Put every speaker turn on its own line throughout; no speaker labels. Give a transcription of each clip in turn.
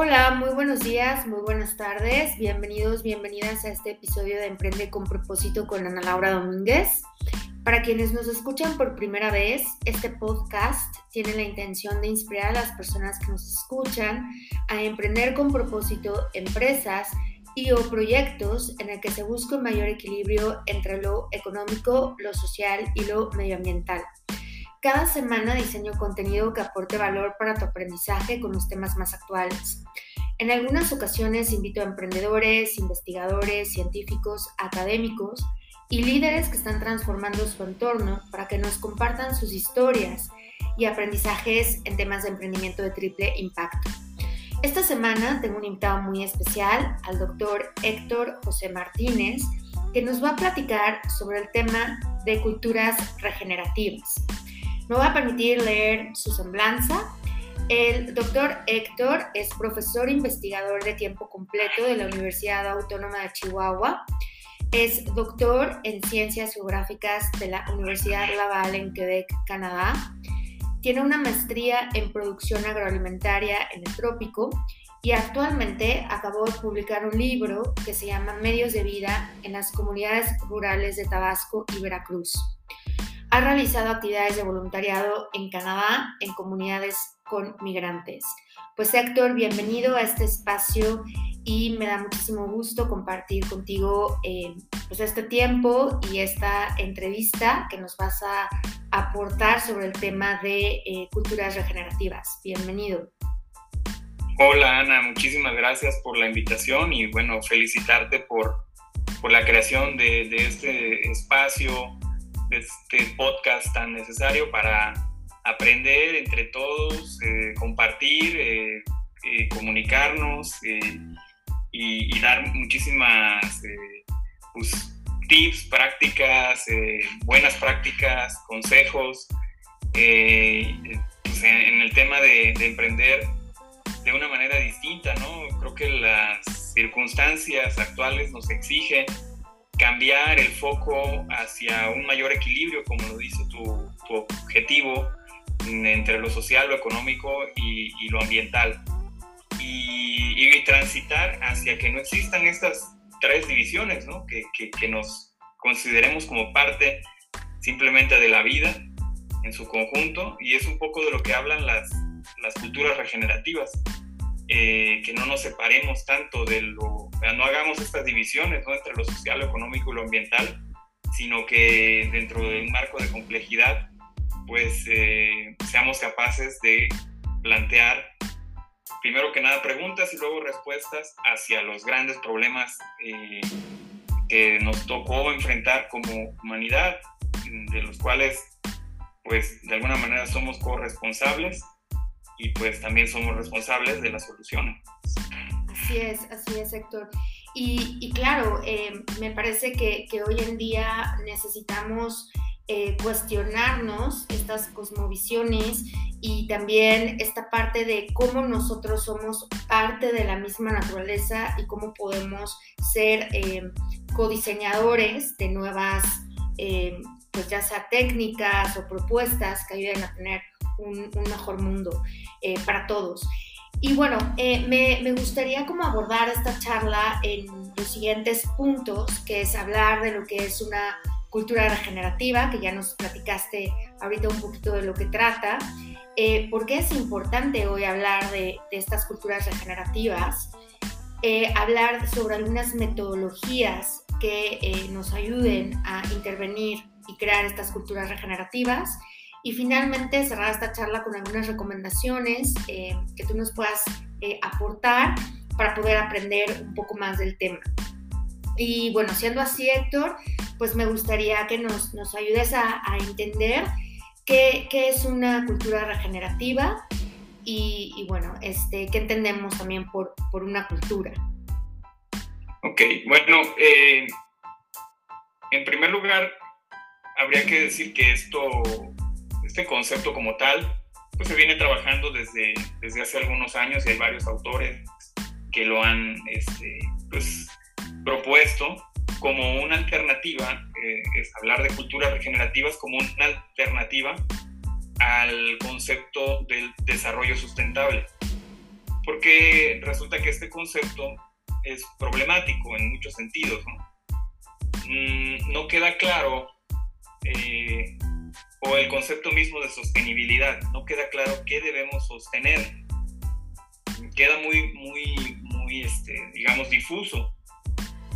Hola, muy buenos días, muy buenas tardes. Bienvenidos, bienvenidas a este episodio de Emprende con propósito con Ana Laura Domínguez. Para quienes nos escuchan por primera vez, este podcast tiene la intención de inspirar a las personas que nos escuchan a emprender con propósito empresas y o proyectos en el que se busque un mayor equilibrio entre lo económico, lo social y lo medioambiental. Cada semana diseño contenido que aporte valor para tu aprendizaje con los temas más actuales. En algunas ocasiones invito a emprendedores, investigadores, científicos, académicos y líderes que están transformando su entorno para que nos compartan sus historias y aprendizajes en temas de emprendimiento de triple impacto. Esta semana tengo un invitado muy especial, al doctor Héctor José Martínez, que nos va a platicar sobre el tema de culturas regenerativas. Me voy a permitir leer su semblanza. El doctor Héctor es profesor investigador de tiempo completo de la Universidad Autónoma de Chihuahua. Es doctor en Ciencias Geográficas de la Universidad Laval en Quebec, Canadá. Tiene una maestría en producción agroalimentaria en el trópico y actualmente acabó de publicar un libro que se llama Medios de Vida en las comunidades rurales de Tabasco y Veracruz. Ha realizado actividades de voluntariado en Canadá en comunidades con migrantes. Pues Héctor, bienvenido a este espacio y me da muchísimo gusto compartir contigo eh, pues este tiempo y esta entrevista que nos vas a aportar sobre el tema de eh, culturas regenerativas. Bienvenido.
Hola Ana, muchísimas gracias por la invitación y bueno, felicitarte por, por la creación de, de este espacio este podcast tan necesario para aprender entre todos, eh, compartir, eh, eh, comunicarnos y, dar muchísimas pues, tips, prácticas, buenas prácticas, consejos pues, en, el tema de, de emprender de una manera distinta, ¿no? Creo que las circunstancias actuales nos exigen cambiar el foco hacia un mayor equilibrio, como lo dice tu, objetivo, entre lo social, lo económico y, lo ambiental. Y, transitar hacia que no existan estas tres divisiones, ¿no? que, que, nos consideremos como parte simplemente de la vida en su conjunto, y es un poco de lo que hablan las, las culturas regenerativas, eh, que no nos separemos tanto de lo no hagamos estas divisiones entre lo social, lo económico y lo ambiental, sino que dentro de un marco de complejidad, pues eh, seamos capaces de plantear, primero que nada, preguntas y luego respuestas hacia los grandes problemas eh, que nos tocó enfrentar como humanidad, de los cuales, pues, de alguna manera somos corresponsables y pues también somos responsables de las soluciones.
Así es, así es, Héctor. Y, claro, eh, me parece que, hoy en día necesitamos eh, cuestionarnos estas cosmovisiones y también esta parte de cómo nosotros somos parte de la misma naturaleza y cómo podemos ser eh, codiseñadores de nuevas, pues ya sea técnicas o propuestas que ayuden a tener un mejor mundo para todos. Y bueno, eh, me, gustaría como abordar esta charla en los siguientes puntos, que es hablar de lo que es una cultura regenerativa, que ya nos platicaste ahorita un poquito de lo que trata, eh, por qué es importante hoy hablar de, estas culturas regenerativas, eh, hablar sobre algunas metodologías que nos ayuden a intervenir y crear estas culturas regenerativas y finalmente cerrar esta charla con algunas recomendaciones eh, que tú nos puedas eh, aportar para poder aprender un poco más del tema. Y bueno, siendo así, Héctor, pues me gustaría que nos, nos ayudes a, entender qué, qué, es una cultura regenerativa y, bueno, este, qué entendemos también por, por una cultura.
Ok, bueno, eh, en primer lugar, habría que decir que esto este concepto como tal, pues se viene trabajando desde, desde hace algunos años y hay varios autores que lo han este, pues, propuesto como una alternativa, eh, hablar de culturas regenerativas como una alternativa al concepto del desarrollo sustentable. porque resulta que este concepto es problemático en muchos sentidos. No, mm, no queda claro, eh, o el concepto mismo de sostenibilidad, no queda claro qué debemos sostener. Queda muy, muy, muy, este, digamos, difuso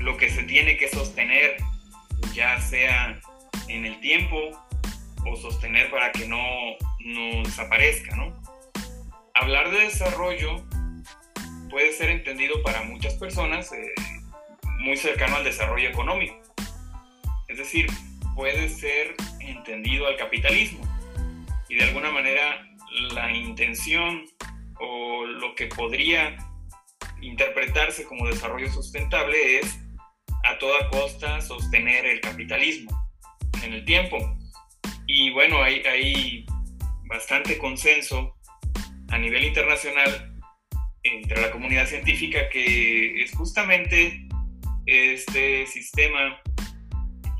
lo que se tiene que sostener, ya sea en el tiempo o sostener para que no, no desaparezca, ¿no? Hablar de desarrollo puede ser entendido para muchas personas eh, muy cercano al desarrollo económico. Es decir, puede ser entendido al capitalismo. Y de alguna manera la intención o lo que podría interpretarse como desarrollo sustentable es a toda costa sostener el capitalismo en el tiempo. Y bueno, hay, hay bastante consenso a nivel internacional entre la comunidad científica que es justamente este sistema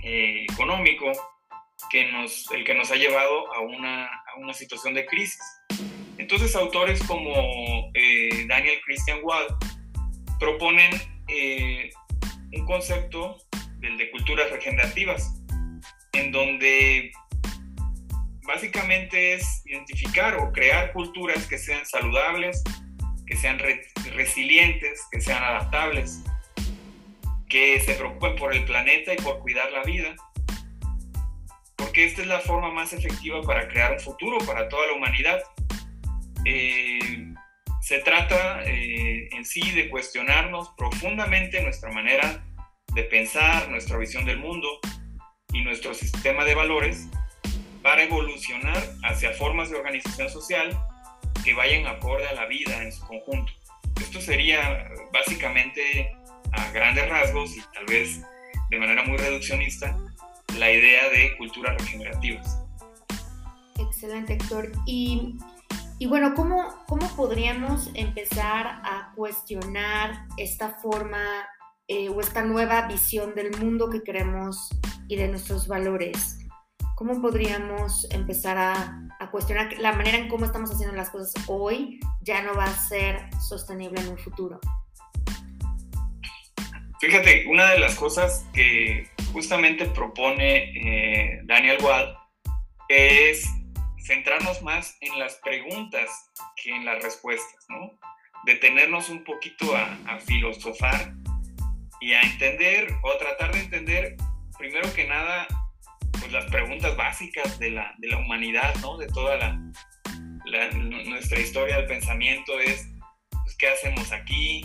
eh, económico que nos, el que nos ha llevado a una, a una situación de crisis. Entonces autores como eh, Daniel Christian Wald proponen eh, un concepto del de culturas regenerativas, en donde básicamente es identificar o crear culturas que sean saludables, que sean resilientes, que sean adaptables, que se preocupen por el planeta y por cuidar la vida, porque esta es la forma más efectiva para crear un futuro para toda la humanidad. Eh, se trata eh, en sí de cuestionarnos profundamente nuestra manera de pensar, nuestra visión del mundo y nuestro sistema de valores para evolucionar hacia formas de organización social que vayan acorde a la vida en su conjunto. Esto sería básicamente a grandes rasgos y tal vez de manera muy reduccionista la idea de culturas regenerativas.
Excelente, Héctor. Y, y bueno, ¿cómo, ¿cómo podríamos empezar a cuestionar esta forma eh, o esta nueva visión del mundo que queremos y de nuestros valores? ¿Cómo podríamos empezar a, cuestionar la manera en cómo estamos haciendo las cosas hoy ya no va a ser sostenible en un futuro?
Fíjate, una de las cosas que justamente propone eh, Daniel Wald es centrarnos más en las preguntas que en las respuestas, ¿no? Detenernos un poquito a, a filosofar y a entender o tratar de entender, primero que nada, pues las preguntas básicas de la, de la humanidad, ¿no? De toda la, nuestra historia del pensamiento es, pues, ¿qué hacemos aquí?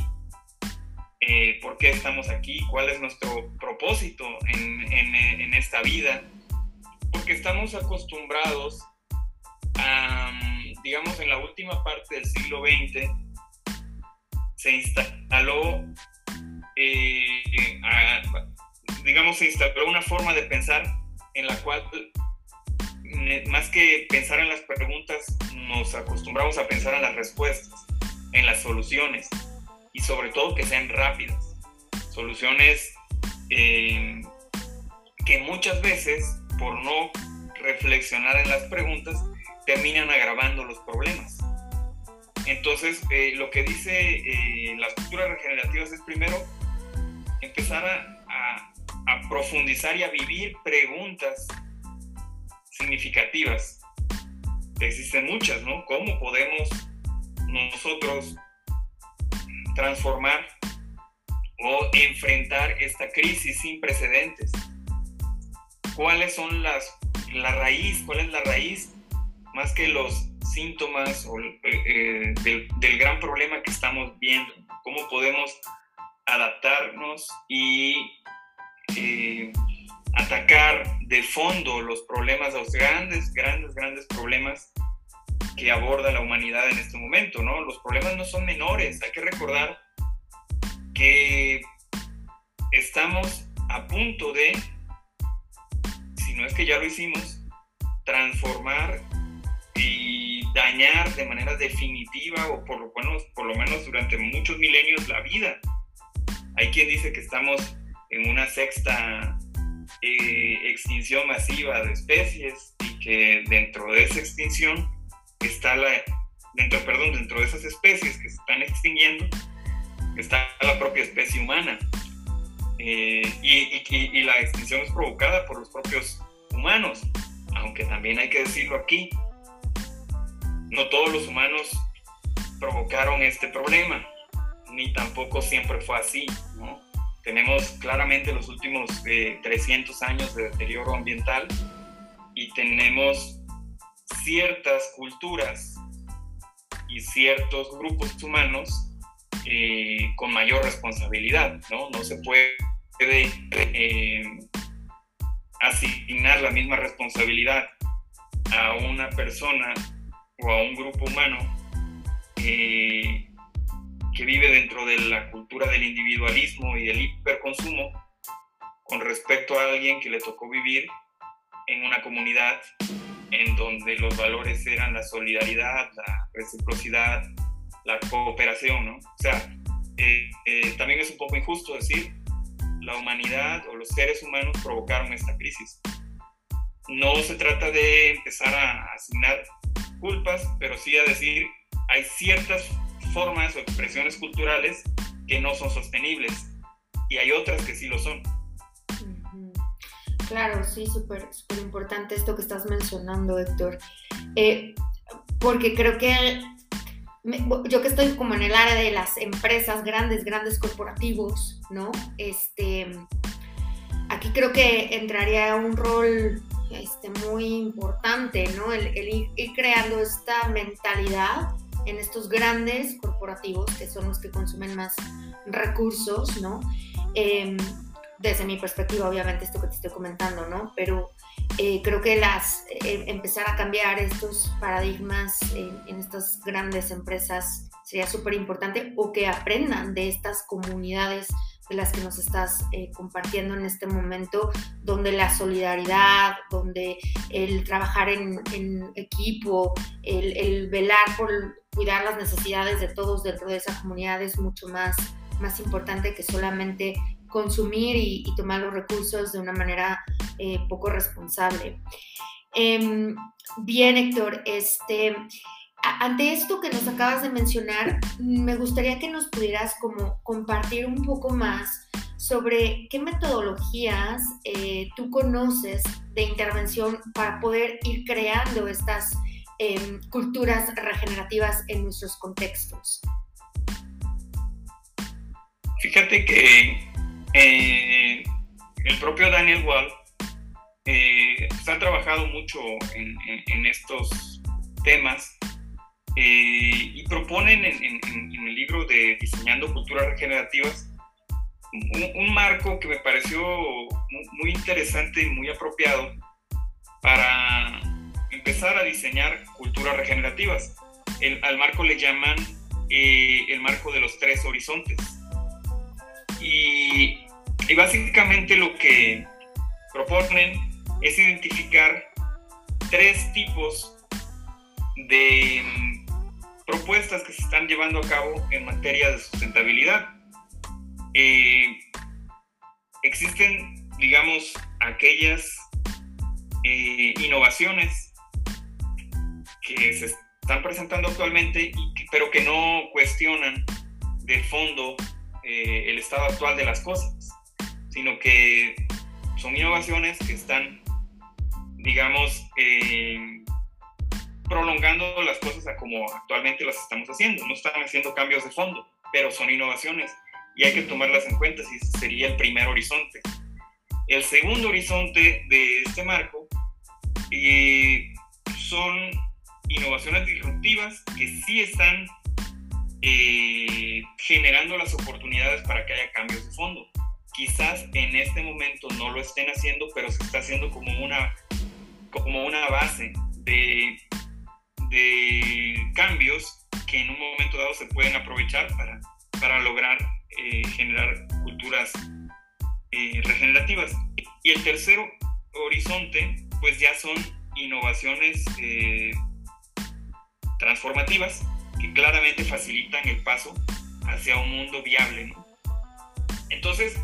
Eh, ¿Por qué estamos aquí? ¿Cuál es nuestro propósito en, en, esta vida? Porque estamos acostumbrados a, digamos, en la última parte del siglo XX, se instaló eh, digamos, se instaló una forma de pensar en la cual, más que pensar en las preguntas, nos acostumbramos a pensar en las respuestas, en las soluciones y sobre todo que sean rápidas. Soluciones eh, que muchas veces, por no reflexionar en las preguntas, terminan agravando los problemas. Entonces, eh, lo que dice las culturas regenerativas es primero empezar a, profundizar y a vivir preguntas significativas. Existen muchas, ¿no? ¿Cómo podemos nosotros transformar o enfrentar esta crisis sin precedentes? ¿Cuáles son las, la raíz? ¿Cuál es la raíz? Más que los síntomas o, eh, del, del gran problema que estamos viendo. ¿Cómo podemos adaptarnos y eh, atacar de fondo los problemas, los grandes, grandes, grandes problemas que aborda la humanidad en este momento, ¿no? Los problemas no son menores, hay que recordar que estamos a punto de, si no es que ya lo hicimos, transformar y dañar de manera definitiva o por lo menos, por lo menos durante muchos milenios la vida hay quien dice que estamos en una sexta eh, extinción masiva de especies y que dentro de esa extinción está la, dentro, perdón, dentro de esas especies que se están extinguiendo, está la propia especie humana. Eh, y, y, la extinción es provocada por los propios humanos, aunque también hay que decirlo aquí, no todos los humanos provocaron este problema, ni tampoco siempre fue así. ¿no? Tenemos claramente los últimos 300 eh, años de deterioro ambiental y tenemos ciertas culturas y ciertos grupos humanos eh, con mayor responsabilidad, ¿no? Se puede eh, asignar la misma responsabilidad a una persona o a un grupo humano eh, que vive dentro de la cultura del individualismo y del hiperconsumo con respecto a alguien que le tocó vivir en una comunidad en donde los valores eran la solidaridad, la reciprocidad, la cooperación, ¿no? O sea, eh, eh, también es un poco injusto decir la humanidad o los seres humanos provocaron esta crisis. No se trata de empezar a asignar culpas, pero sí a decir hay ciertas formas o expresiones culturales que no son sostenibles y hay otras que sí lo son.
Claro, sí, súper importante esto que estás mencionando, Héctor. Eh, porque creo que yo que estoy como en el área de las empresas grandes, grandes corporativos, ¿no? Este, aquí creo que entraría un rol este, muy importante, ¿no? El, ir, creando esta mentalidad en estos grandes corporativos que son los que consumen más recursos, ¿no? Em, desde mi perspectiva, obviamente, esto que te estoy comentando, ¿no? Pero eh, creo que las, eh, empezar a cambiar estos paradigmas en, estas grandes empresas sería súper importante o que aprendan de estas comunidades de las que nos estás eh, compartiendo en este momento, donde la solidaridad, donde el trabajar en, equipo, el, el, velar por cuidar las necesidades de todos dentro de esa comunidad es mucho más, más importante que solamente consumir y, tomar los recursos de una manera eh, poco responsable. Em, bien, Héctor, este, ante esto que nos acabas de mencionar, me gustaría que nos pudieras como compartir un poco más sobre qué metodologías eh, tú conoces de intervención para poder ir creando estas em, culturas regenerativas en nuestros contextos.
Fíjate que eh, el propio Daniel Wall eh, pues, ha trabajado mucho en, estos temas eh, y proponen en, el libro de Diseñando Culturas Regenerativas un, marco que me pareció muy, interesante y muy apropiado para empezar a diseñar culturas regenerativas. al marco le llaman el marco de los tres horizontes. Y básicamente lo que proponen es identificar tres tipos de mm, propuestas que se están llevando a cabo en materia de sustentabilidad. Eh, existen, digamos, aquellas eh, innovaciones que se están presentando actualmente, pero que no cuestionan de fondo eh, el estado actual de las cosas sino que son innovaciones que están, digamos, eh, prolongando las cosas a como actualmente las estamos haciendo. No están haciendo cambios de fondo, pero son innovaciones y hay que tomarlas en cuenta si sería el primer horizonte. El segundo horizonte de este marco eh, son innovaciones disruptivas que sí están eh, generando las oportunidades para que haya cambios de fondo quizás en este momento no lo estén haciendo, pero se está haciendo como una, como una base de, de cambios que en un momento dado se pueden aprovechar para, para lograr eh, generar culturas eh, regenerativas. Y el tercer horizonte, pues ya son innovaciones transformativas que claramente facilitan el paso hacia un mundo viable. Entonces,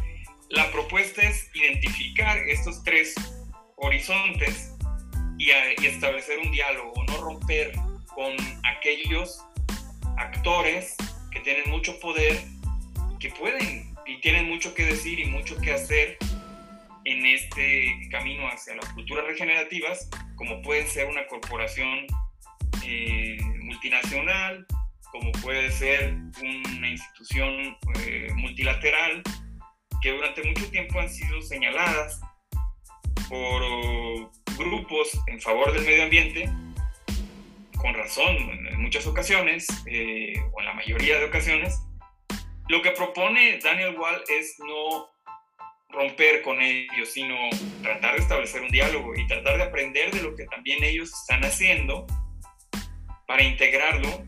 la propuesta es identificar estos tres horizontes y, establecer un diálogo, no romper con aquellos actores que tienen mucho poder, que pueden y tienen mucho que decir y mucho que hacer en este camino hacia las culturas regenerativas, como puede ser una corporación eh, multinacional, como puede ser una institución eh, multilateral, que durante mucho tiempo han sido señaladas por grupos en favor del medio ambiente, con razón en muchas ocasiones, eh, o en la mayoría de ocasiones, lo que propone Daniel Wall es no romper con ellos, sino tratar de establecer un diálogo y tratar de aprender de lo que también ellos están haciendo para integrarlo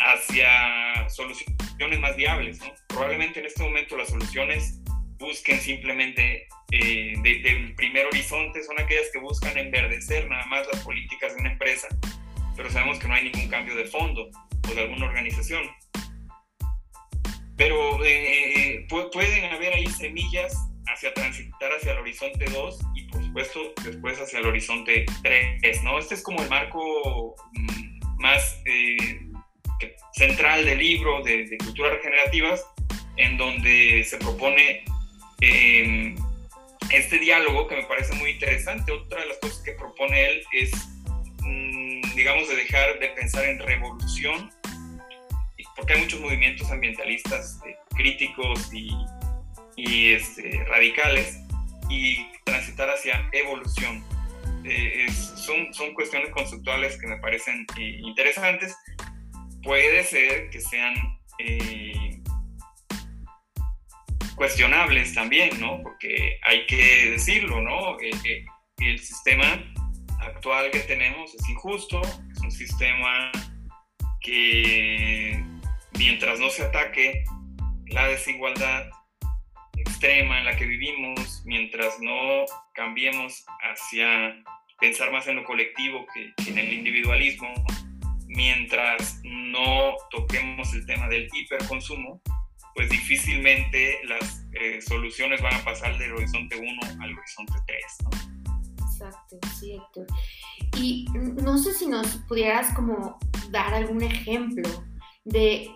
hacia soluciones más viables. Probablemente en este momento las soluciones busquen simplemente eh, del primer horizonte, son aquellas que buscan enverdecer nada más las políticas de una empresa, pero sabemos que no hay ningún cambio de fondo o de alguna organización. Pero eh, eh, pueden haber ahí semillas hacia transitar hacia el horizonte 2 y por supuesto después hacia el horizonte 3, ¿no? Este es como el marco más central del libro de, de, culturas regenerativas, en donde se propone eh, este diálogo que me parece muy interesante. Otra de las cosas que propone él es, mm, digamos, de dejar de pensar en revolución, porque hay muchos movimientos ambientalistas eh, críticos y, y este, radicales, y transitar hacia evolución. Eh, son, son cuestiones conceptuales que me parecen eh, interesantes puede ser que sean eh, cuestionables también, ¿no? Porque hay que decirlo, ¿no? Eh, eh, el sistema actual que tenemos es injusto, es un sistema que mientras no se ataque la desigualdad extrema en la que vivimos, mientras no cambiemos hacia pensar más en lo colectivo que en el individualismo, mientras no toquemos el tema del hiperconsumo, pues difícilmente las eh, soluciones van a pasar del horizonte 1 al horizonte 3.
Exacto, sí, Héctor. Y no sé si nos pudieras como dar algún ejemplo de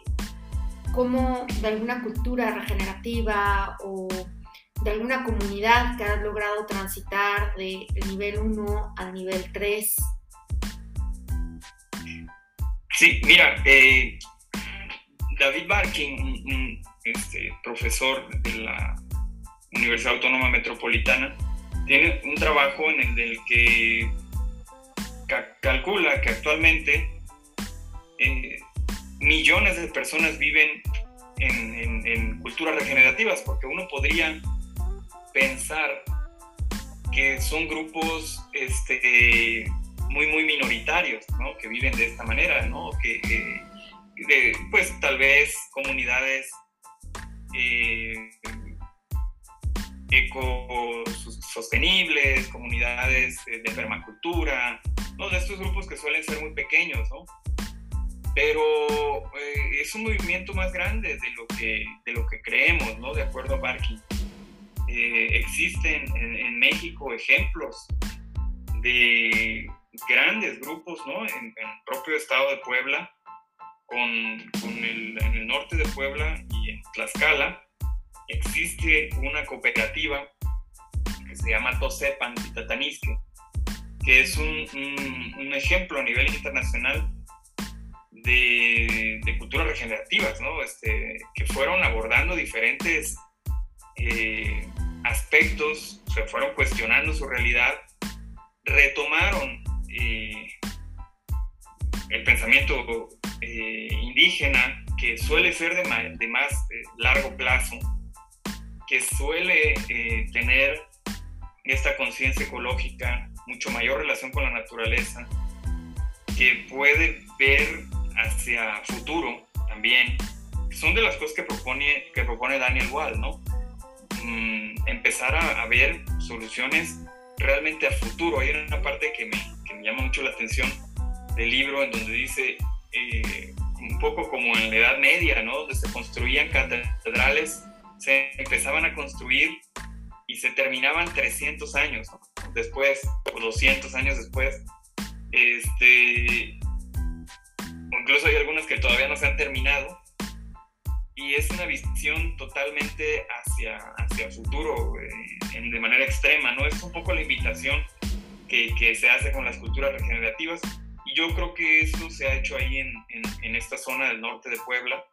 cómo de alguna cultura regenerativa o de alguna comunidad que ha logrado transitar del nivel 1 al nivel 3
Sí, mira, eh, David Barkin, un, este, profesor de la Universidad Autónoma Metropolitana, tiene un trabajo en el que calcula que actualmente eh, millones de personas viven en, en, culturas regenerativas, porque uno podría pensar que son grupos este, muy, muy minoritarios, ¿no? Que viven de esta manera, ¿no? Que, pues tal vez comunidades eh, ecosostenibles, comunidades de permacultura, ¿no? De estos grupos que suelen ser muy pequeños, ¿no? Pero eh, es un movimiento más grande de lo que, de lo que creemos, ¿no? De acuerdo a Barkin. Eh, existen en, en México ejemplos de grandes grupos, ¿no? En, el propio estado de Puebla, con, el, en el norte de Puebla y en Tlaxcala, existe una cooperativa que se llama Tosepan Tatanisque, que es un, un, ejemplo a nivel internacional de, de culturas regenerativas, ¿no? Este, que fueron abordando diferentes eh, aspectos, se fueron cuestionando su realidad, retomaron eh, el pensamiento eh, indígena, que suele ser de, más eh, largo plazo, que suele tener esta conciencia ecológica, mucho mayor relación con la naturaleza, que puede ver hacia futuro también. Son de las cosas que propone, que propone Daniel Wall, ¿no? Mm, empezar a, a, ver soluciones realmente a futuro. Hay una parte que me, me llama mucho la atención del libro en donde dice, eh, un poco como en la Edad Media, ¿no? Donde se construían catedrales, se empezaban a construir y se terminaban 300 años después, o 200 años después. Este, incluso hay algunas que todavía no se han terminado, y es una visión totalmente hacia, hacia el futuro, eh, de manera extrema, ¿no? Es un poco la invitación que, que, se hace con las culturas regenerativas, y yo creo que eso se ha hecho ahí en, en, esta zona del norte de Puebla,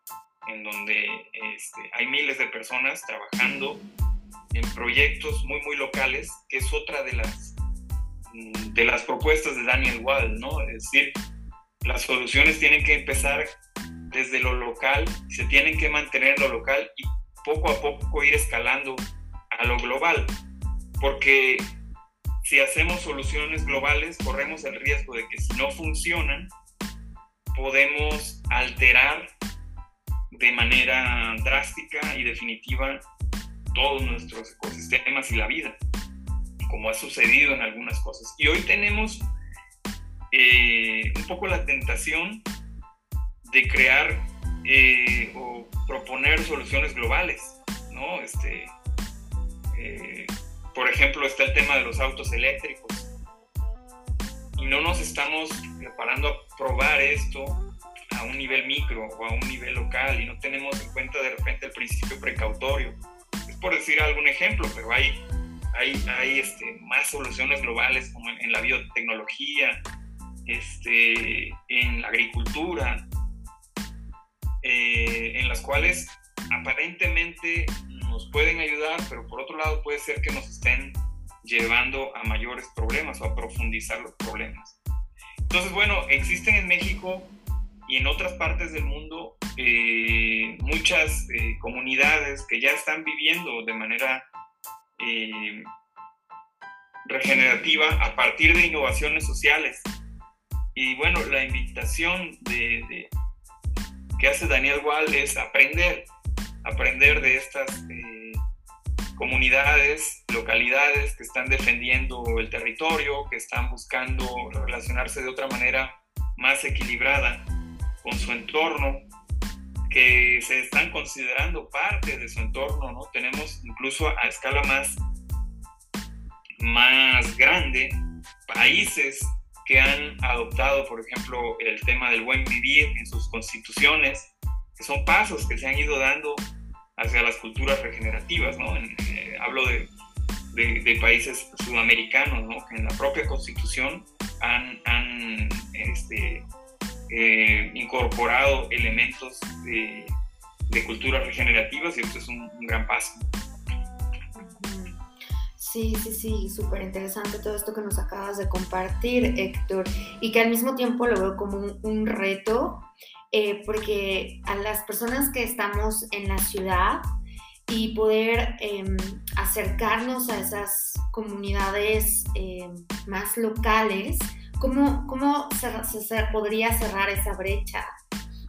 en donde este, hay miles de personas trabajando en proyectos muy, muy locales, que es otra de las, de las propuestas de Daniel Wall, ¿no? Es decir, las soluciones tienen que empezar desde lo local, se tienen que mantener en lo local y poco a poco ir escalando a lo global, porque si hacemos soluciones globales corremos el riesgo de que si no funcionan, podemos alterar de manera drástica y definitiva todos nuestros ecosistemas y la vida, como ha sucedido en algunas cosas. Y hoy tenemos eh, un poco la tentación de crear eh, o proponer soluciones globales, ¿no? Este, eh, por ejemplo, está el tema de los autos eléctricos. Y no nos estamos preparando a probar esto a un nivel micro o a un nivel local y no tenemos en cuenta de repente el principio precautorio. Es por decir algún ejemplo, pero hay, hay, hay este, más soluciones globales como en, la biotecnología, este, en la agricultura, eh, en las cuales aparentemente nos pueden ayudar, pero por otro lado puede ser que nos estén llevando a mayores problemas o a profundizar los problemas. Entonces, bueno, existen en México y en otras partes del mundo eh, muchas eh, comunidades que ya están viviendo de manera regenerativa a partir de innovaciones sociales. Y bueno, la invitación de, que hace Daniel Wall es aprender, aprender de estas eh, comunidades, localidades que están defendiendo el territorio, que están buscando relacionarse de otra manera más equilibrada con su entorno, que se están considerando parte de su entorno, ¿no? Tenemos incluso a escala más, más grande países que han adoptado, por ejemplo, el tema del buen vivir en sus constituciones, que son pasos que se han ido dando hacia las culturas regenerativas. Eh, hablo de, países sudamericanos, ¿no? Que en la propia constitución han, han este, eh, incorporado elementos de, culturas regenerativas y esto es un gran paso.
Sí, sí, sí, súper interesante todo esto que nos acabas de compartir, Héctor, y que al mismo tiempo lo veo como un, reto, eh, porque a las personas que estamos en la ciudad y poder em, acercarnos a esas comunidades em, más locales, ¿cómo, cómo se, podría cerrar esa brecha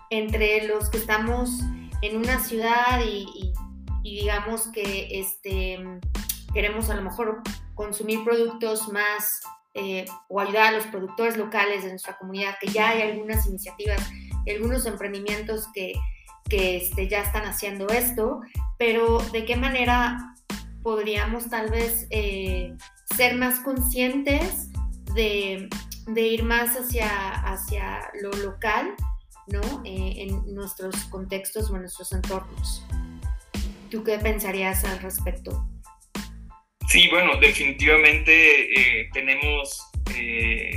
entre los que estamos en una ciudad y, y digamos que este queremos a lo mejor consumir productos más eh, o ayudar a los productores locales de nuestra comunidad, que ya hay algunas iniciativas, algunos emprendimientos que, que este, ya están haciendo esto, pero de qué manera podríamos tal vez eh, ser más conscientes de, de, ir más hacia, hacia lo local, ¿no? Eh, en nuestros contextos o en nuestros entornos. ¿Tú qué pensarías al respecto?
Sí, bueno, definitivamente eh, tenemos eh,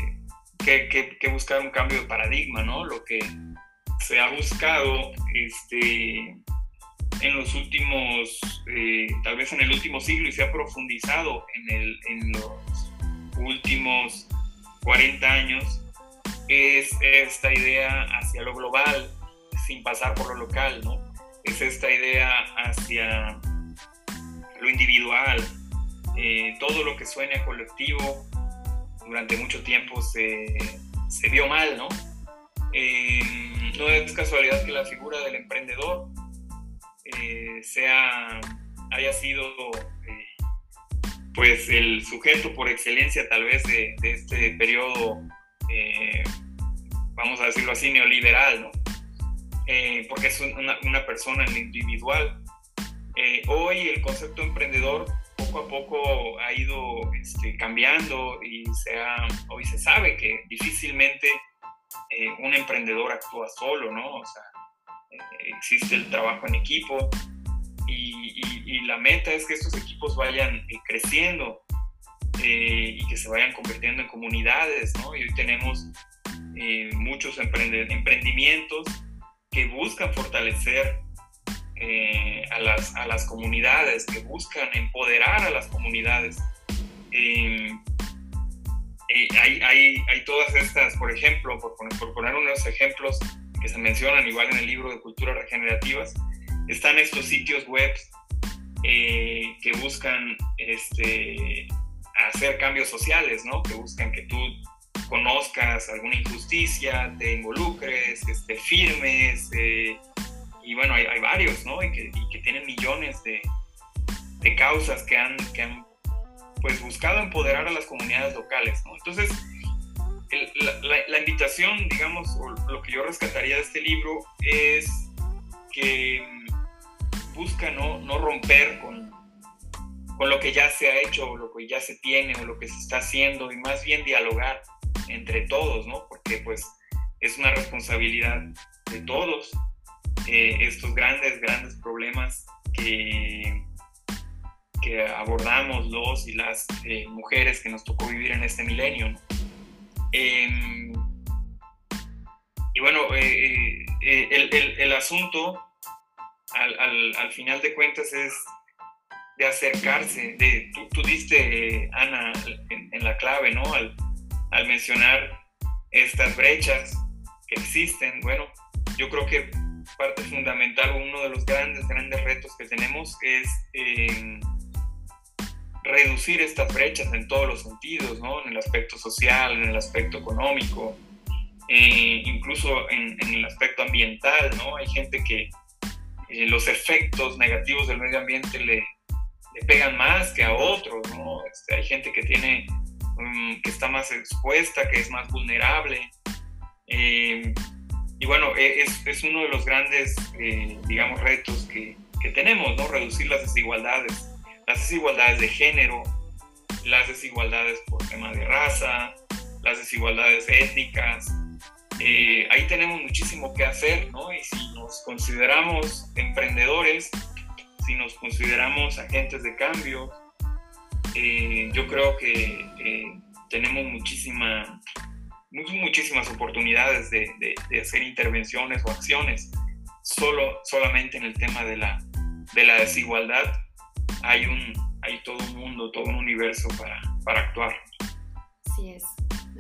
que, buscar un cambio de paradigma, ¿no? Lo que se ha buscado este, en los últimos, eh, tal vez en el último siglo y se ha profundizado en, los últimos 40 años, es esta idea hacia lo global sin pasar por lo local, ¿no? Es esta idea hacia lo individual, eh, todo lo que suene a colectivo durante mucho tiempo se, se vio mal, ¿no? Eh, no es casualidad que la figura del emprendedor eh, sea, haya sido pues el sujeto por excelencia tal vez de, este periodo, vamos a decirlo así, neoliberal, ¿no? porque es una, una persona individual. hoy el concepto emprendedor poco a poco ha ido este, cambiando y hoy se sabe que difícilmente eh, un emprendedor actúa solo, ¿no? O sea, eh, existe el trabajo en equipo y, la meta es que estos equipos vayan eh, creciendo y que se vayan convirtiendo en comunidades, ¿no? Y hoy tenemos muchos emprendimientos que buscan fortalecer a, las, a las comunidades, que buscan empoderar a las comunidades. Eh, hay, hay, hay, todas estas, por ejemplo, por por poner, unos ejemplos que se mencionan igual en el libro de Culturas Regenerativas, están estos sitios web eh, que buscan este, hacer cambios sociales, ¿no? que buscan que tú conozcas alguna injusticia, te involucres, este, firmes, eh, y bueno, hay, varios, ¿no? Y que, tienen millones de, causas que han, que han pues buscado empoderar a las comunidades locales, ¿no? Entonces, la, invitación, digamos, o lo que yo rescataría de este libro es que busca no, no romper con, con lo que ya se ha hecho, o lo que ya se tiene, o lo que se está haciendo, y más bien dialogar entre todos, ¿no? Porque pues es una responsabilidad de todos eh, estos grandes, grandes problemas que abordamos los y las eh, mujeres que nos tocó vivir en este milenio. Em, y bueno, eh, el, el, asunto al, al, al, final de cuentas es de acercarse, de, tú, tú diste, Ana, en, en, la clave, ¿no? Al, al mencionar estas brechas que existen, bueno, yo creo que parte fundamental, uno de los grandes, grandes retos que tenemos es eh, reducir estas brechas en todos los sentidos, ¿no? En el aspecto social, en el aspecto económico, eh, incluso en, el aspecto ambiental, ¿no? Hay gente que eh, los efectos negativos del medio ambiente le, pegan más que a otros, ¿no? Este, hay gente que tiene, mm, que está más expuesta, que es más vulnerable. Eh, y bueno, e, es, es, uno de los grandes, digamos, retos que, que tenemos, ¿no? Reducir las desigualdades las desigualdades de género, las desigualdades por tema de raza, las desigualdades étnicas. Eh, ahí tenemos muchísimo que hacer, ¿no? Y si nos consideramos emprendedores, si nos consideramos agentes de cambio, eh, yo creo que eh, tenemos muchísima, muchísimas oportunidades de, de, hacer intervenciones o acciones solo, solamente en el tema de la, de la desigualdad hay, un, hay todo un mundo, todo un universo para, para actuar.
Así es,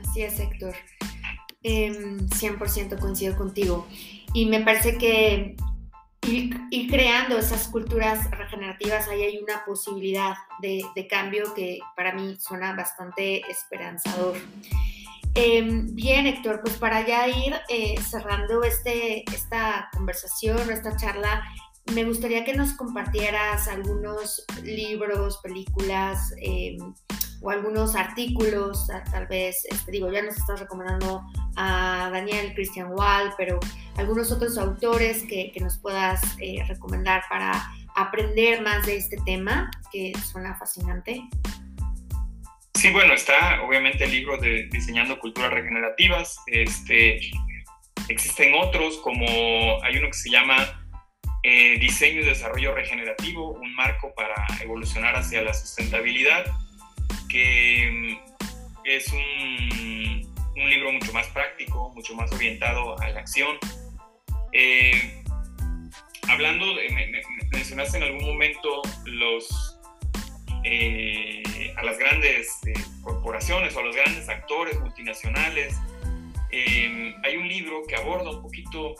así es, Héctor. 100% em, coincido contigo. Y me parece que ir, creando esas culturas regenerativas, ahí hay una posibilidad de, de cambio que para mí suena bastante esperanzador. Em, bien, Héctor, pues para ya ir eh, cerrando este, esta conversación, esta charla, me gustaría que nos compartieras algunos libros, películas eh, o algunos artículos, tal vez, este, digo, ya nos estás recomendando a Daniel Christian Wall, pero algunos otros autores que, nos puedas eh, recomendar para aprender más de este tema, que suena fascinante.
Sí, bueno, está obviamente el libro de Diseñando Culturas Regenerativas. Este, existen otros, como hay uno que se llama eh, diseño y desarrollo regenerativo, un marco para evolucionar hacia la sustentabilidad, que mm, es un, libro mucho más práctico, mucho más orientado a la acción. Eh, hablando, mencionaste en algún momento los, eh, a las grandes corporaciones o a los grandes actores multinacionales. hay un libro que aborda un poquito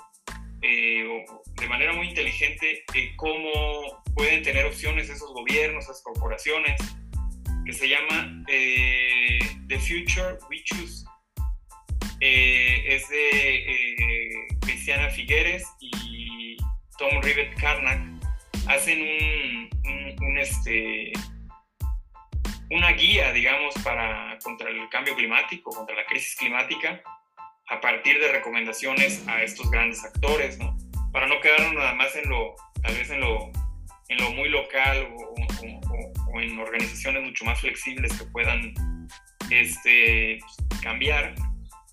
eh, de manera muy inteligente eh, cómo pueden tener opciones esos gobiernos, esas corporaciones, que se llama eh, The Future We Choose. es de Cristiana Figueres y Tom Rivet Karnak. Hacen un, este, una guía, digamos, para, contra el cambio climático, contra la crisis climática a partir de recomendaciones a estos grandes actores, ¿no? Para no quedarnos nada más en lo, tal vez en lo, en lo muy local o, en organizaciones mucho más flexibles que puedan este, cambiar,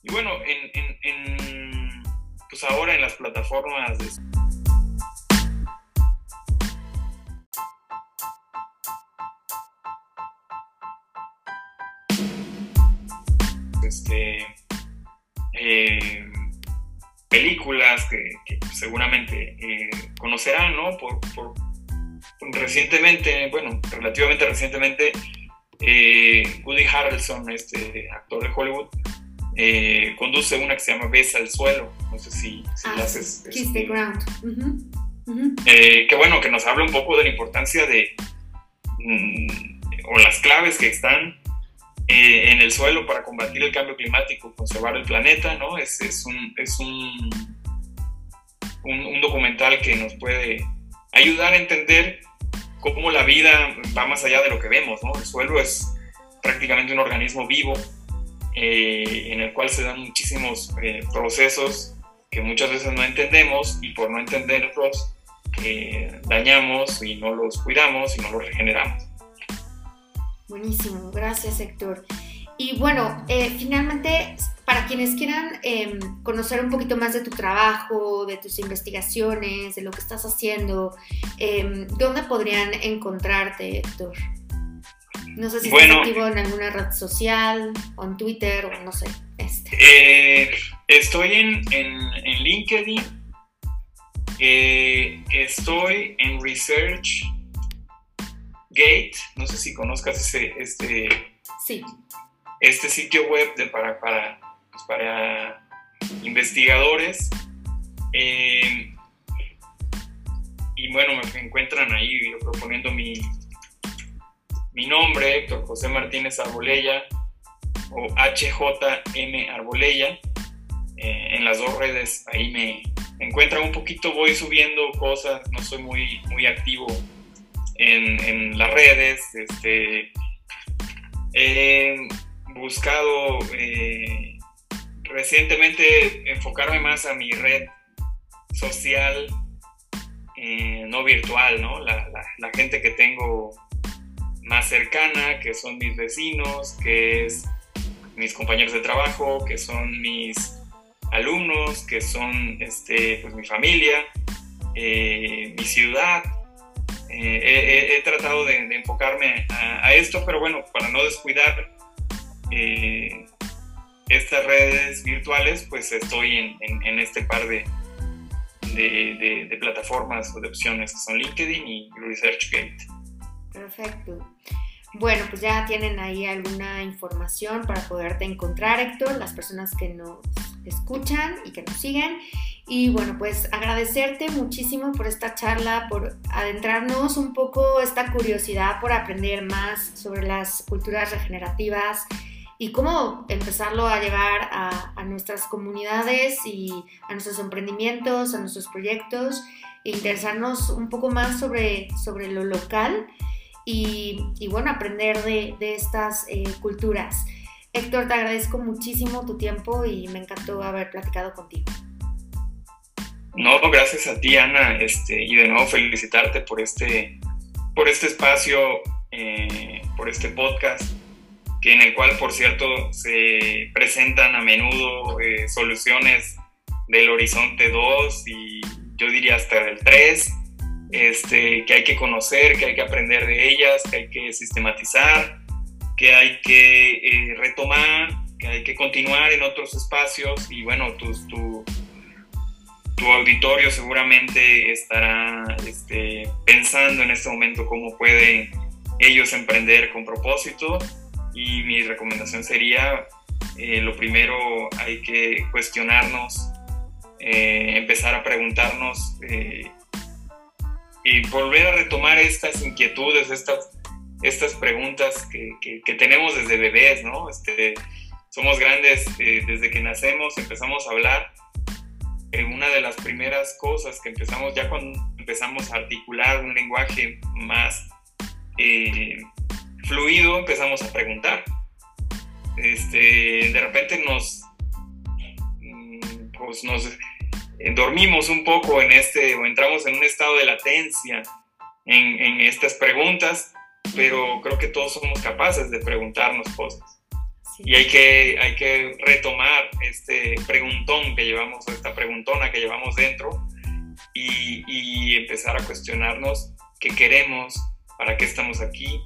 y bueno, en, pues ahora en las plataformas de este, eh, películas que, seguramente eh, conocerán, ¿no? Por, recientemente, bueno, relativamente recientemente, eh, Woody Harrelson, este actor de Hollywood, conduce una que se llama Besa al suelo. No sé si, si
ah,
haces.
Kiss the ground.
que bueno, que nos habla un poco de la importancia de. Mm, o las claves que están eh, en el suelo para combatir el cambio climático, conservar el planeta, ¿no? Es, es, un, es un, un, documental que nos puede ayudar a entender cómo la vida va más allá de lo que vemos, ¿no? El suelo es prácticamente un organismo vivo eh, en el cual se dan muchísimos eh, procesos que muchas veces no entendemos y por no entenderlos dañamos y no los cuidamos y no los regeneramos.
Buenísimo, gracias Héctor. Y bueno, eh, finalmente, para quienes quieran em, conocer un poquito más de tu trabajo, de tus investigaciones, de lo que estás haciendo, em, ¿dónde podrían encontrarte, Héctor? No sé si estás activo en alguna red social o en Twitter o no sé. Este.
Eh, estoy en, en LinkedIn, eh, estoy en Research Gate, no sé si conozcas ese, este, este sitio web de, para, para, pues, para investigadores. Eh, y bueno, me encuentran ahí proponiendo mi, mi nombre, Héctor José Martínez Arbolella o HJM Arbolella. Eh, en las dos redes ahí me encuentran un poquito, voy subiendo cosas, no soy muy, muy activo en, las redes. Este, he buscado eh, recientemente enfocarme más a mi red social eh, no virtual, ¿no? La, gente que tengo más cercana, que son mis vecinos, que es mis compañeros de trabajo, que son mis alumnos, que son este, pues, mi familia, eh, mi ciudad, eh, he, tratado de, enfocarme a, esto, pero bueno, para no descuidar eh, estas redes virtuales, pues estoy en, este par de, de, plataformas o de opciones que son LinkedIn y ResearchGate.
Perfecto. Bueno, pues ya tienen ahí alguna información para poderte encontrar, Héctor, las personas que nos escuchan y que nos siguen. Y bueno, pues agradecerte muchísimo por esta charla, por adentrarnos un poco esta curiosidad por aprender más sobre las culturas regenerativas y cómo empezarlo a llevar a, nuestras comunidades y a nuestros emprendimientos, a nuestros proyectos, e interesarnos un poco más sobre, sobre lo local y, bueno, aprender de, estas eh, culturas. Héctor, te agradezco muchísimo tu tiempo y me encantó haber platicado contigo.
No, gracias a ti, Ana, este, y de nuevo felicitarte por este, por este espacio, eh, por este podcast, que en el cual, por cierto, se presentan a menudo eh, soluciones del horizonte 2 y yo diría hasta el 3, este, que hay que conocer, que hay que aprender de ellas, que hay que sistematizar, que hay que eh, retomar, que hay que continuar en otros espacios y bueno, tu, tu tu auditorio seguramente estará este, pensando en este momento cómo pueden ellos emprender con propósito y mi recomendación sería, eh, lo primero hay que cuestionarnos, eh, empezar a preguntarnos eh, y volver a retomar estas inquietudes, estas, estas preguntas que, que, tenemos desde bebés, ¿no? Este, somos grandes desde que nacemos, empezamos a hablar una de las primeras cosas que empezamos, ya cuando empezamos a articular un lenguaje más eh, fluido, empezamos a preguntar. Este, de repente nos, mm, pues nos eh, dormimos un poco en este, o entramos en un estado de latencia en, en estas preguntas, pero creo que todos somos capaces de preguntarnos cosas. Y hay que, hay que retomar este preguntón que llevamos, esta preguntona que llevamos dentro y, empezar a cuestionarnos qué queremos, para qué estamos aquí,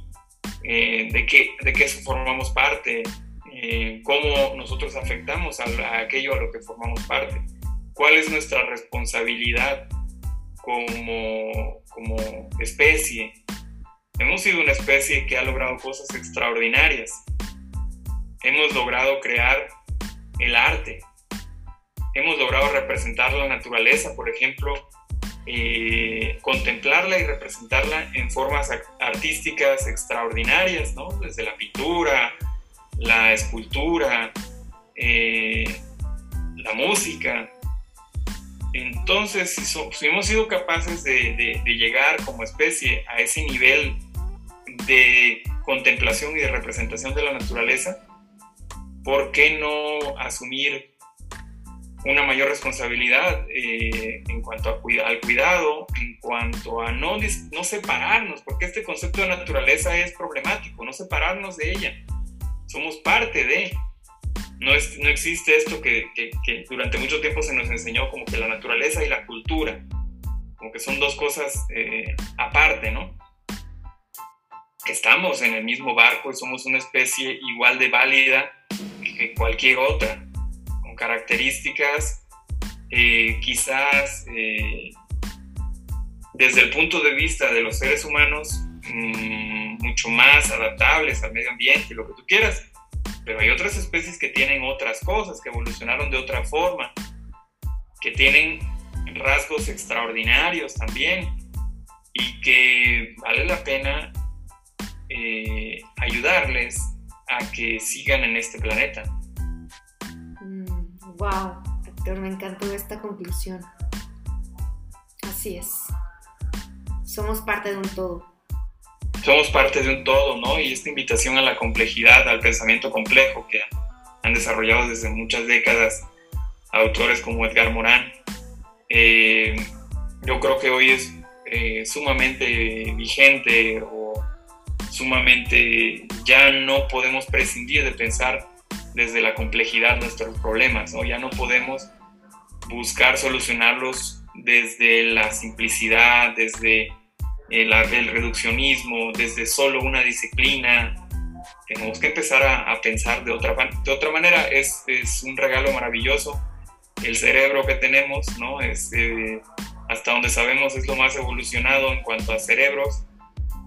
eh, de, qué, de qué formamos parte, eh, cómo nosotros afectamos a, aquello a lo que formamos parte, cuál es nuestra responsabilidad como, como especie. Hemos sido una especie que ha logrado cosas extraordinarias. Hemos logrado crear el arte. Hemos logrado representar la naturaleza, por ejemplo, eh, contemplarla y representarla en formas artísticas extraordinarias, ¿no? Desde la pintura, la escultura, eh, la música. Entonces, si, hemos sido capaces de, llegar como especie a ese nivel de contemplación y de representación de la naturaleza, ¿por qué no asumir una mayor responsabilidad eh, en cuanto a al cuidado, en cuanto a no, no separarnos, porque este concepto de naturaleza es problemático, no separarnos de ella. Somos parte de. No, es, no existe esto que, que, durante mucho tiempo se nos enseñó como que la naturaleza y la cultura, como que son dos cosas eh, aparte, ¿no? Estamos en el mismo barco y somos una especie igual de válida que cualquier otra características eh, quizás eh, desde el punto de vista de los seres humanos mm, mucho más adaptables al medio ambiente, lo que tú quieras, pero hay otras especies que tienen otras cosas, que evolucionaron de otra forma, que tienen rasgos extraordinarios también y que vale la pena eh, ayudarles a que sigan en este planeta.
Wow, doctor, me encantó esta conclusión. Así es. Somos parte de un todo.
Somos parte de un todo, ¿no? Y esta invitación a la complejidad, al pensamiento complejo que han desarrollado desde muchas décadas autores como Edgar Morán, eh, yo creo que hoy es eh, sumamente vigente o sumamente ya no podemos prescindir de pensar desde la complejidad nuestros problemas, ¿no? Ya no podemos buscar solucionarlos desde la simplicidad, desde el, el reduccionismo, desde solo una disciplina. Tenemos que empezar a, pensar de otra, de otra manera. Es, es, un regalo maravilloso. El cerebro que tenemos, ¿no? Es, eh, hasta donde sabemos es lo más evolucionado en cuanto a cerebros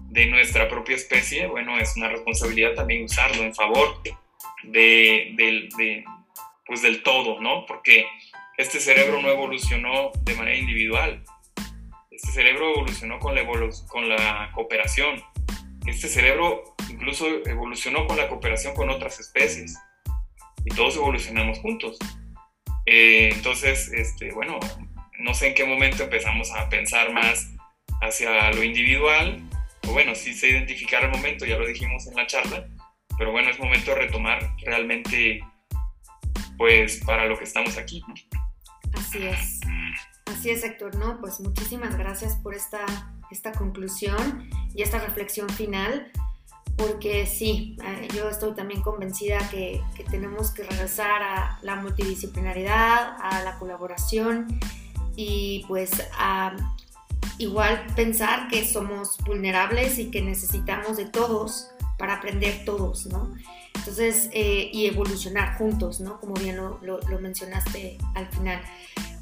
de nuestra propia especie. Bueno, es una responsabilidad también usarlo en favor de, pues del todo, ¿no? Porque este cerebro no evolucionó de manera individual. Este cerebro evolucionó con la, con la cooperación. Este cerebro incluso evolucionó con la cooperación con otras especies. Y todos evolucionamos juntos. Eh, entonces, este, bueno, no sé en qué momento empezamos a pensar más hacia lo individual. O bueno, sí se identificar el momento, ya lo dijimos en la charla, pero bueno, es momento de retomar realmente, pues, para lo que estamos aquí.
Así es, así es, Héctor, ¿no? Pues muchísimas gracias por esta, esta conclusión y esta reflexión final, porque sí, eh, yo estoy también convencida que, que tenemos que regresar a la multidisciplinaridad, a la colaboración y pues a igual pensar que somos vulnerables y que necesitamos de todos para aprender todos, ¿no? Entonces, eh, y evolucionar juntos, ¿no? Como bien lo, mencionaste al final.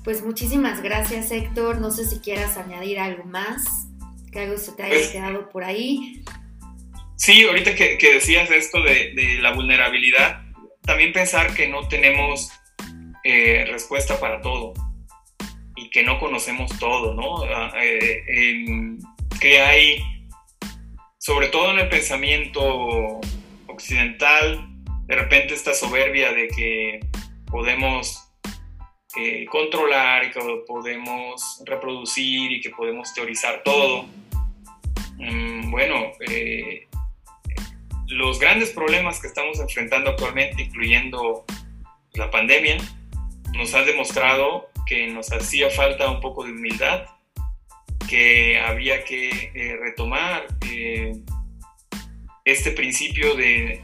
Pues muchísimas gracias, Héctor. No sé si quieras añadir algo más, que algo se te haya quedado por ahí.
Sí, ahorita que, decías esto de, la vulnerabilidad, también pensar que no tenemos eh, respuesta para todo que no conocemos todo, ¿no? Ah, eh, que hay sobre todo en el pensamiento occidental, de repente esta soberbia de que podemos eh, controlar y que podemos reproducir y que podemos teorizar todo. Mm, bueno, eh, los grandes problemas que estamos enfrentando actualmente, incluyendo la pandemia, nos han demostrado que nos hacía falta un poco de humildad que había que eh, retomar eh, este principio de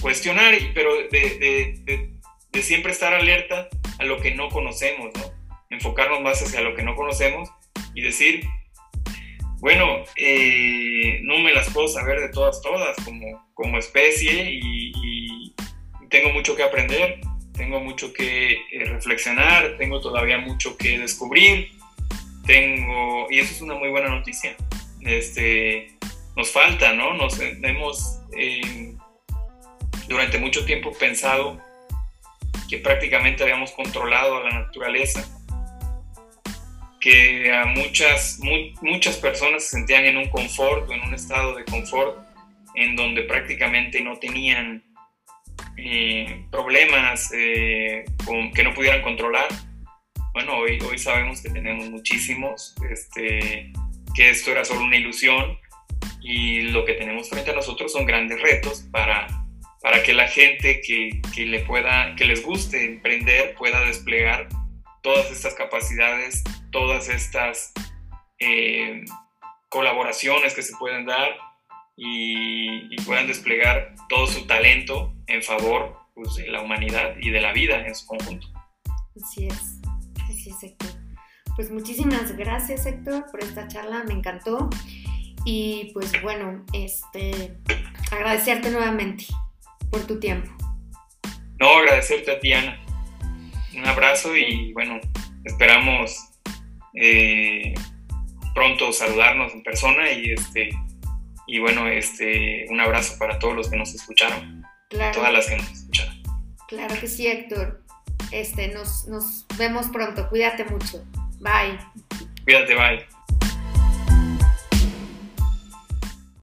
cuestionar, pero de, siempre estar alerta a lo que no conocemos, ¿no? Enfocarnos más hacia lo que no conocemos y decir, bueno, eh, no me las puedo saber de todas, todas como, como especie y, tengo mucho que aprender, tengo mucho que eh, reflexionar, tengo todavía mucho que descubrir, tengo, y eso es una muy buena noticia. Este, nos falta, ¿no? Nos hemos eh, durante mucho tiempo pensado que prácticamente habíamos controlado a la naturaleza, que a muchas, muchas personas se sentían en un confort en un estado de confort en donde prácticamente no tenían eh, problemas eh, que no pudieran controlar. Bueno, hoy, hoy sabemos que tenemos muchísimos, este, que esto era solo una ilusión y lo que tenemos frente a nosotros son grandes retos para, para que la gente que, que, le pueda, que les guste emprender pueda desplegar todas estas capacidades, todas estas eh, colaboraciones que se pueden dar y, y, puedan desplegar todo su talento en favor pues, de la humanidad y de la vida en su conjunto.
Así es, así es Héctor. Pues muchísimas gracias Héctor por esta charla, me encantó. Y pues bueno, este, agradecerte nuevamente por tu tiempo.
No, agradecerte a ti, Ana. Un abrazo y bueno, esperamos eh, pronto saludarnos en persona y este y bueno, este un abrazo para todos los que nos escucharon. Claro. Todas las que nos escucharon.
Claro que sí, Héctor. Este, nos, nos vemos pronto. Cuídate mucho. Bye.
Cuídate, bye.